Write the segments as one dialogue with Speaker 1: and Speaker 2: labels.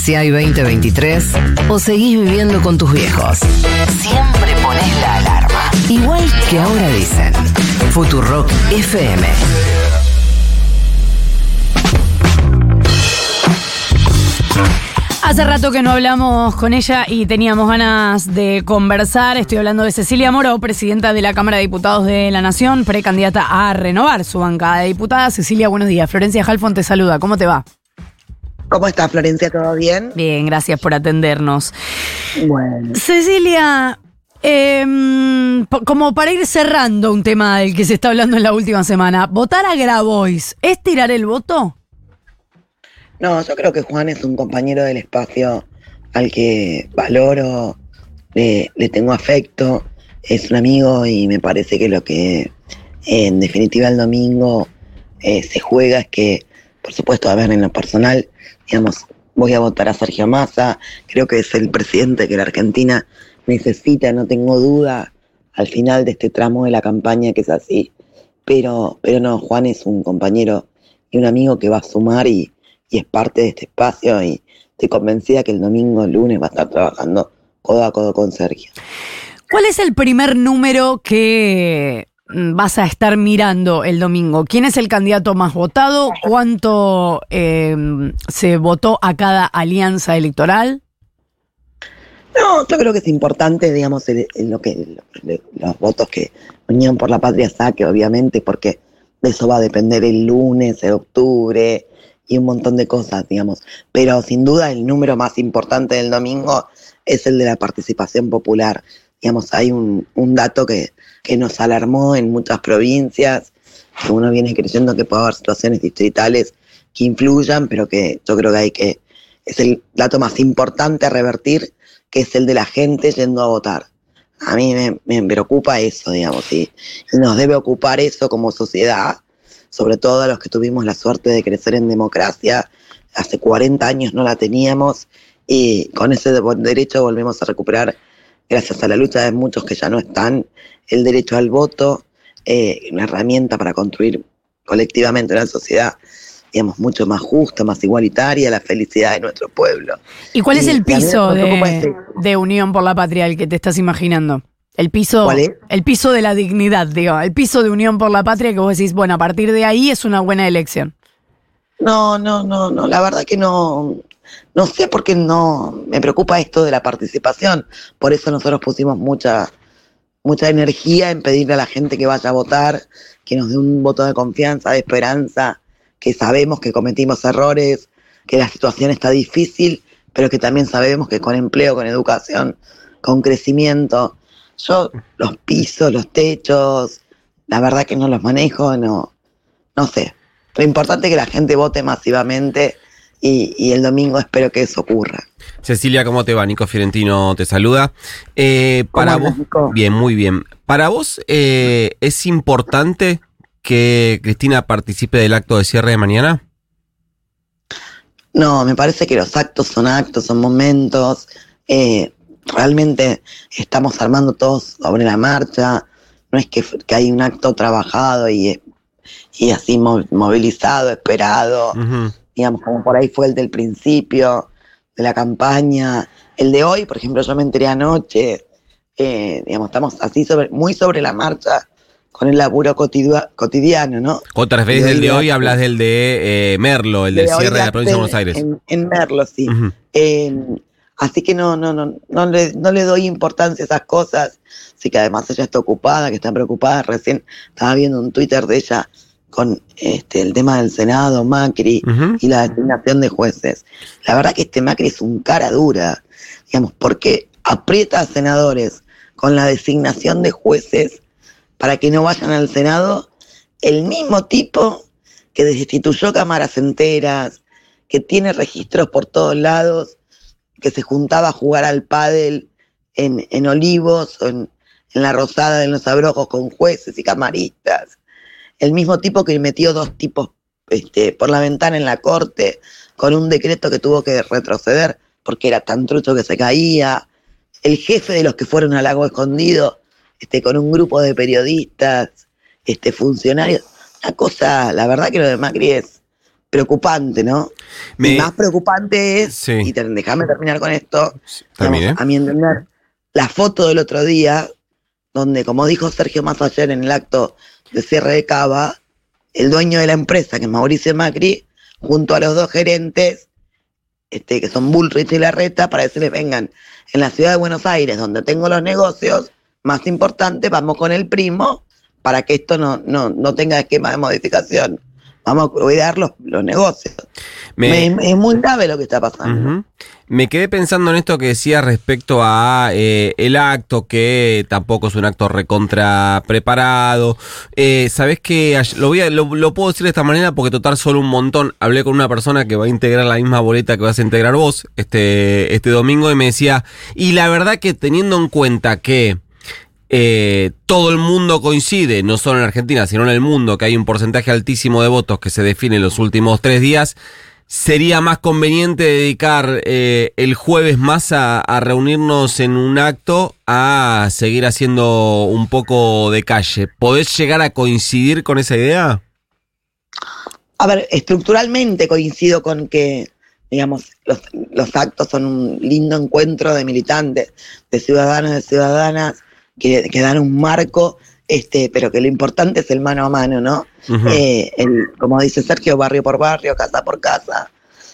Speaker 1: si hay 2023 o seguís viviendo con tus viejos. Siempre pones la alarma. Igual que ahora dicen. Futurock FM.
Speaker 2: Hace rato que no hablamos con ella y teníamos ganas de conversar. Estoy hablando de Cecilia Moro, presidenta de la Cámara de Diputados de la Nación, precandidata a renovar su bancada de diputadas. Cecilia, buenos días. Florencia Halfon te saluda. ¿Cómo te va?
Speaker 3: ¿Cómo estás, Florencia? ¿Todo bien?
Speaker 2: Bien, gracias por atendernos.
Speaker 3: Bueno.
Speaker 2: Cecilia, em, como para ir cerrando un tema del que se está hablando en la última semana, ¿votar a Grabois es tirar el voto?
Speaker 3: No, yo creo que Juan es un compañero del espacio al que valoro, le, le tengo afecto, es un amigo y me parece que lo que en definitiva el domingo eh, se juega es que, por supuesto, a ver, en lo personal, digamos, voy a votar a Sergio Massa, creo que es el presidente que la Argentina necesita, no tengo duda, al final de este tramo de la campaña que es así, pero, pero no, Juan es un compañero y un amigo que va a sumar y, y es parte de este espacio y estoy convencida que el domingo, el lunes va a estar trabajando codo a codo con Sergio.
Speaker 2: ¿Cuál es el primer número que vas a estar mirando el domingo? ¿Quién es el candidato más votado? ¿Cuánto eh, se votó a cada alianza electoral?
Speaker 3: No, yo creo que es importante, digamos, lo que lo- los votos que Unión por la Patria saque, obviamente, porque de eso va a depender el lunes, el octubre y un montón de cosas, digamos. Pero sin duda el número más importante del domingo es el de la participación popular. Digamos, hay un, un dato que, que nos alarmó en muchas provincias, que uno viene creyendo que puede haber situaciones distritales que influyan, pero que yo creo que hay que, es el dato más importante a revertir, que es el de la gente yendo a votar. A mí me, me preocupa eso, digamos, y, nos debe ocupar eso como sociedad, sobre todo a los que tuvimos la suerte de crecer en democracia. Hace 40 años no la teníamos y con ese de- derecho volvemos a recuperar, gracias a la lucha de muchos que ya no están, el derecho al voto, eh, una herramienta para construir colectivamente una sociedad, digamos, mucho más justa, más igualitaria, la felicidad de nuestro pueblo.
Speaker 2: ¿Y cuál es el piso de,
Speaker 3: ese-
Speaker 2: de Unión por la Patria el que te estás imaginando? El piso,
Speaker 3: ¿Cuál es?
Speaker 2: el piso de la dignidad, digo, el piso de Unión por la Patria que vos decís, bueno, a partir de ahí es una buena elección.
Speaker 3: No, no, no, no, la verdad que no, no sé por qué no, me preocupa esto de la participación, por eso nosotros pusimos mucha, mucha energía en pedirle a la gente que vaya a votar, que nos dé un voto de confianza, de esperanza, que sabemos que cometimos errores, que la situación está difícil, pero que también sabemos que con empleo, con educación, con crecimiento, yo los pisos, los techos, la verdad que no los manejo, no, no sé. Lo importante es que la gente vote masivamente y, y el domingo espero que eso ocurra.
Speaker 4: Cecilia, ¿cómo te va? Nico Fiorentino te saluda. Eh, para
Speaker 3: ¿Cómo
Speaker 4: vos,
Speaker 3: Nico?
Speaker 4: bien, muy bien. Para vos, eh, ¿es importante que Cristina participe del acto de cierre de mañana?
Speaker 3: No, me parece que los actos son actos, son momentos. eh, realmente estamos armando todos sobre la marcha. No es que, que hay un acto trabajado y, y así mo- movilizado, esperado.
Speaker 4: Ujú.
Speaker 3: Digamos, como por ahí fue el del principio de la campaña. El de hoy, por ejemplo, yo me enteré anoche, eh, digamos, estamos así sobre, muy sobre la marcha con el laburo cotidia- cotidiano, ¿no?
Speaker 4: Referís
Speaker 3: De
Speaker 4: del de
Speaker 3: hoy de-
Speaker 4: hablas del de eh, Merlo, el del
Speaker 3: De
Speaker 4: cierre de la provincia de
Speaker 3: en-
Speaker 4: Buenos Aires.
Speaker 3: En, en Merlo, sí. Eh, así que no, no, no, no le, no le doy importancia a esas cosas. Así que además ella está ocupada, que está preocupada. Recién estaba viendo un Twitter de ella con este el tema del Senado, Macri y la designación de jueces. La verdad que este Macri es un cara dura, digamos, porque aprieta a senadores con la designación de jueces para que no vayan al Senado, el mismo tipo que destituyó cámaras enteras, que tiene registros por todos lados, que se juntaba a jugar al pádel en, en Olivos o en, en la Rosada de los Abrojos con jueces y camaristas. El mismo tipo que metió dos tipos este, por la ventana en la corte con un decreto que tuvo que retroceder porque era tan trucho que se caía. El jefe de los que fueron al lago escondido este, con un grupo de periodistas, este, funcionarios. Una cosa, la verdad que lo de Macri es preocupante, ¿no?
Speaker 4: Me-
Speaker 3: más preocupante es,
Speaker 4: Sí.
Speaker 3: y te- déjame terminar con esto, digamos, a mi entender, la foto del otro día, donde, como dijo Sergio más ayer en el acto de cierre de Cava, el dueño de la empresa, que es Mauricio Macri, junto a los dos gerentes, este, que son Bullrich y Larreta, para decirles, vengan, en la ciudad de Buenos Aires, donde tengo los negocios más importantes, vamos con el primo, para que esto no, no, no tenga esquema de modificación. Vamos a cuidar los, los negocios.
Speaker 4: Me-
Speaker 3: Me- es muy grave lo que está pasando.
Speaker 4: Me quedé pensando en esto que decía respecto a eh, el acto, que tampoco es un acto recontra preparado. Eh, Sabés que ay- lo, voy a- lo, lo puedo decir de esta manera porque total solo un montón. Hablé con una persona que va a integrar la misma boleta que vas a integrar vos este, este domingo y me decía, y la verdad que teniendo en cuenta que eh, todo el mundo coincide, no solo en Argentina, sino en el mundo, que hay un porcentaje altísimo de votos que se define en los últimos tres días, sería más conveniente dedicar eh, el jueves más a, reunirnos en un acto a seguir haciendo un poco de calle. ¿Podés llegar a coincidir con esa idea?
Speaker 3: A ver, estructuralmente coincido con que, digamos, los, los actos son un lindo encuentro de militantes, de ciudadanos, de ciudadanas, que, que dan un marco, este, pero que lo importante es el mano a mano, ¿no? Eh, el, como dice Sergio, barrio por barrio, casa por casa.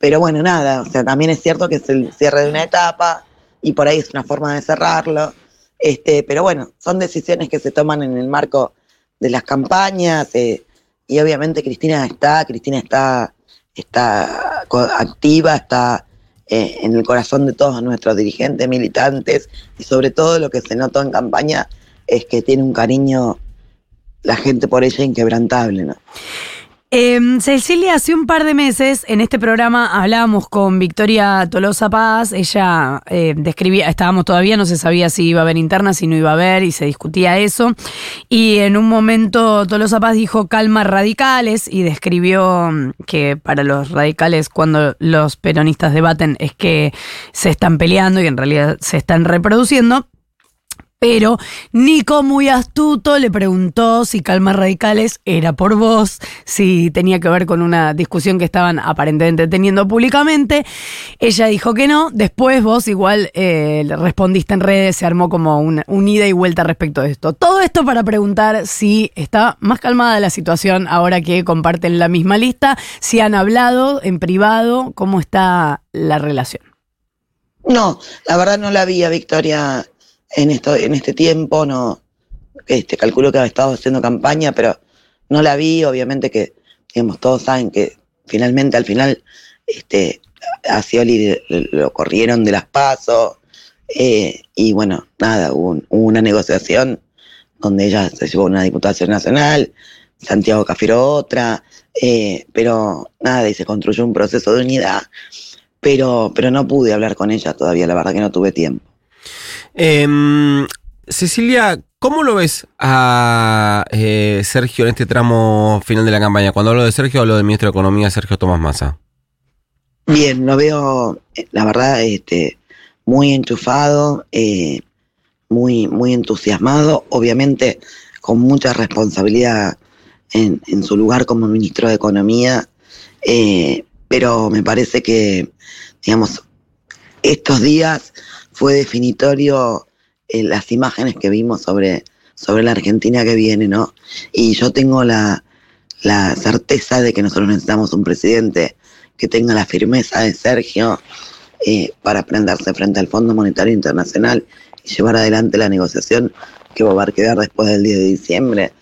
Speaker 3: Pero bueno, nada, o sea, también es cierto que es el cierre de una etapa y por ahí es una forma de cerrarlo. Este, pero bueno, son decisiones que se toman en el marco de las campañas eh, y obviamente Cristina está, Cristina está, está activa, está eh, en el corazón de todos nuestros dirigentes, militantes y sobre todo lo que se notó en campaña es que tiene un cariño la gente por ella inquebrantable, ¿no?
Speaker 2: Eh, Cecilia, hace un par de meses en este programa hablábamos con Victoria Tolosa Paz. Ella eh, describía, estábamos todavía, no se sabía si iba a haber interna, si no iba a haber, y se discutía eso. Y en un momento Tolosa Paz dijo calma radicales y describió mm, que para los radicales, cuando los peronistas debaten, es que se están peleando y en realidad se están reproduciendo. Pero Nico, muy astuto, le preguntó si Calmas Radicales era por vos, si tenía que ver con una discusión que estaban aparentemente teniendo públicamente. Ella dijo que no. Después vos igual eh, respondiste en redes, se armó como una, un ida y vuelta respecto de esto. Todo esto para preguntar si está más calmada la situación ahora que comparten la misma lista, si han hablado en privado, cómo está la relación.
Speaker 3: No, la verdad no la vi a Victoria en esto, en este tiempo, no, este, calculo que ha estado haciendo campaña, pero no la vi, obviamente que, digamos, todos saben que finalmente, al final, este, a Scioli lo corrieron de las pasos, eh, y bueno, nada, hubo, hubo una negociación donde ella se llevó una diputación nacional, Santiago Cafiero otra, eh, pero nada, y se construyó un proceso de unidad, pero, pero no pude hablar con ella todavía, la verdad que no tuve tiempo.
Speaker 4: Em, Cecilia, ¿cómo lo ves a eh, Sergio en este tramo final de la campaña? Cuando hablo de Sergio, hablo del ministro de Economía, Sergio Tomás Massa.
Speaker 3: Bien, lo veo, eh, la verdad, este, muy enchufado, eh, muy, muy entusiasmado, obviamente con mucha responsabilidad en, en su lugar como ministro de Economía, eh, pero me parece que, digamos, estos días fue definitorio eh, las imágenes que vimos sobre, sobre la Argentina que viene, ¿no? Y yo tengo la, la certeza de que nosotros necesitamos un presidente que tenga la firmeza de Sergio eh, para prenderse frente al Fondo Monetario Internacional y llevar adelante la negociación que va a quedar después del 10 de diciembre.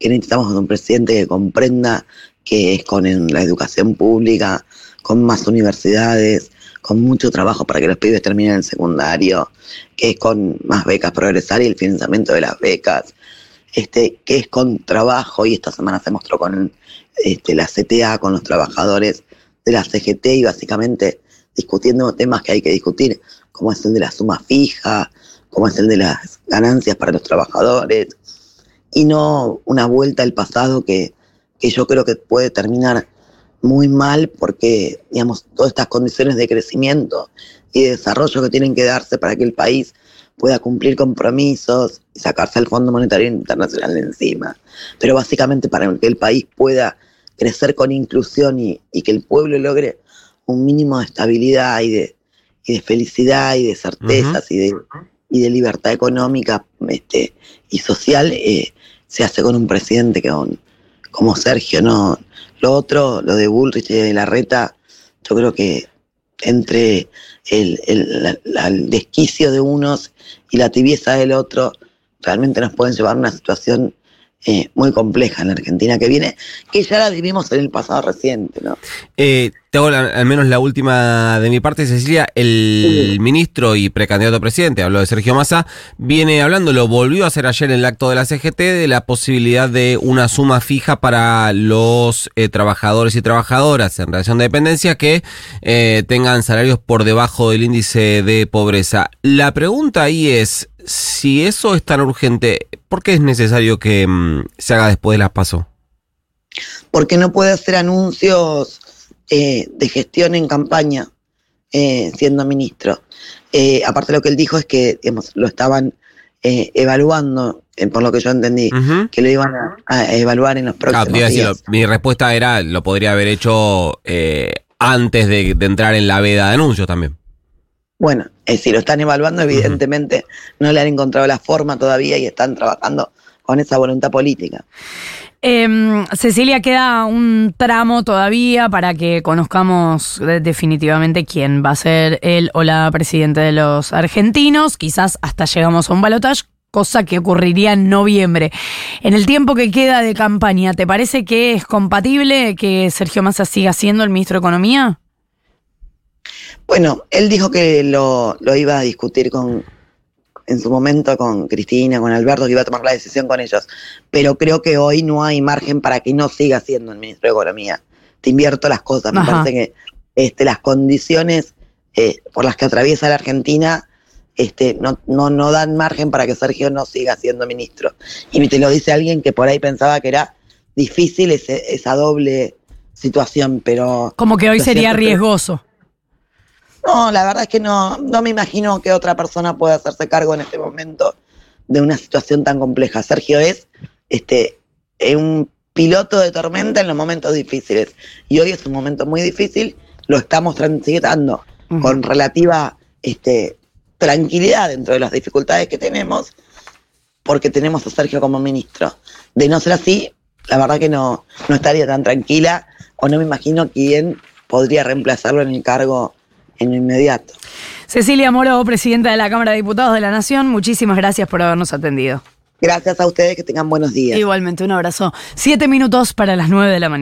Speaker 3: Que necesitamos un presidente que comprenda que es con la educación pública, con más universidades, con mucho trabajo para que los pibes terminen el secundario, que es con más becas progresar y el financiamiento de las becas, este, que es con trabajo, y esta semana se mostró con este, la CTA, con los trabajadores de la CGT y básicamente discutiendo temas que hay que discutir, como es el de la suma fija, como es el de las ganancias para los trabajadores, y no una vuelta al pasado que, que yo creo que puede terminar muy mal porque, digamos, todas estas condiciones de crecimiento y de desarrollo que tienen que darse para que el país pueda cumplir compromisos y sacarse el Fondo Monetario Internacional de encima, pero básicamente para que el país pueda crecer con inclusión y, y que el pueblo logre un mínimo de estabilidad y de, y de felicidad y de certezas y, de, y de libertad económica este, y social, eh, se hace con un presidente que con, como Sergio, ¿no? Lo otro, lo de Bullrich y de Larreta, yo creo que entre el, el- la- la- el desquicio de unos y la tibieza del otro, realmente nos pueden llevar a una situación eh, muy compleja en la Argentina que viene, que ya la vivimos en el pasado reciente, ¿no?
Speaker 4: Eh, te hago la- al menos la última de mi parte, Cecilia. El
Speaker 3: Sí.
Speaker 4: ministro y precandidato a presidente, habló de Sergio Massa, viene hablando, lo volvió a hacer ayer en el acto de la CGT, de la posibilidad de una suma fija para los eh, trabajadores y trabajadoras en relación de dependencia que eh, tengan salarios por debajo del índice de pobreza. La pregunta ahí es, si eso es tan urgente, ¿por qué es necesario que mm, se haga después de las PASO?
Speaker 3: porque no puede hacer anuncios eh, de gestión en campaña eh, siendo ministro. Eh, aparte lo que él dijo es que digamos, lo estaban eh, evaluando, eh, por lo que yo entendí, que lo iban a, a evaluar en los próximos
Speaker 4: Claro, te iba a decir,
Speaker 3: días.
Speaker 4: mi respuesta era, lo podría haber hecho eh, antes de, de entrar en la veda de anuncios también.
Speaker 3: Bueno, si lo están evaluando, evidentemente no le han encontrado la forma todavía y están trabajando con esa voluntad política.
Speaker 2: Em, Cecilia, queda un tramo todavía para que conozcamos de- definitivamente quién va a ser el o la presidente de los argentinos. Quizás hasta llegamos a un balotaje, cosa que ocurriría en noviembre. En el tiempo que queda de campaña, ¿te parece que es compatible que Sergio Massa siga siendo el ministro de Economía?
Speaker 3: Bueno, él dijo que lo iba a discutir con, en su momento con Cristina, con Alberto, que iba a tomar la decisión con ellos. Pero creo que hoy no hay margen para que no siga siendo el ministro de Economía. Te invierto las cosas. Me
Speaker 2: Ajá.
Speaker 3: parece que este, las condiciones eh, por las que atraviesa la Argentina este, no, no, no dan margen para que Sergio no siga siendo ministro. Y te lo dice alguien que por ahí pensaba que era difícil ese- esa doble situación, pero...
Speaker 2: Como que hoy sería riesgoso.
Speaker 3: No, la verdad es que no, no me imagino que otra persona pueda hacerse cargo en este momento de una situación tan compleja. Sergio es este, un piloto de tormenta en los momentos difíciles. Y hoy es un momento muy difícil, lo estamos transitando con relativa este, tranquilidad dentro de las dificultades que tenemos, porque tenemos a Sergio como ministro. De no ser así, la verdad que no, no estaría tan tranquila o no me imagino quién podría reemplazarlo en el cargo en lo inmediato.
Speaker 2: Cecilia Moro, presidenta de la Cámara de Diputados de la Nación, muchísimas gracias por habernos atendido.
Speaker 3: Gracias a ustedes, que tengan buenos días.
Speaker 2: Igualmente, un abrazo. Siete minutos para las nueve de la mañana.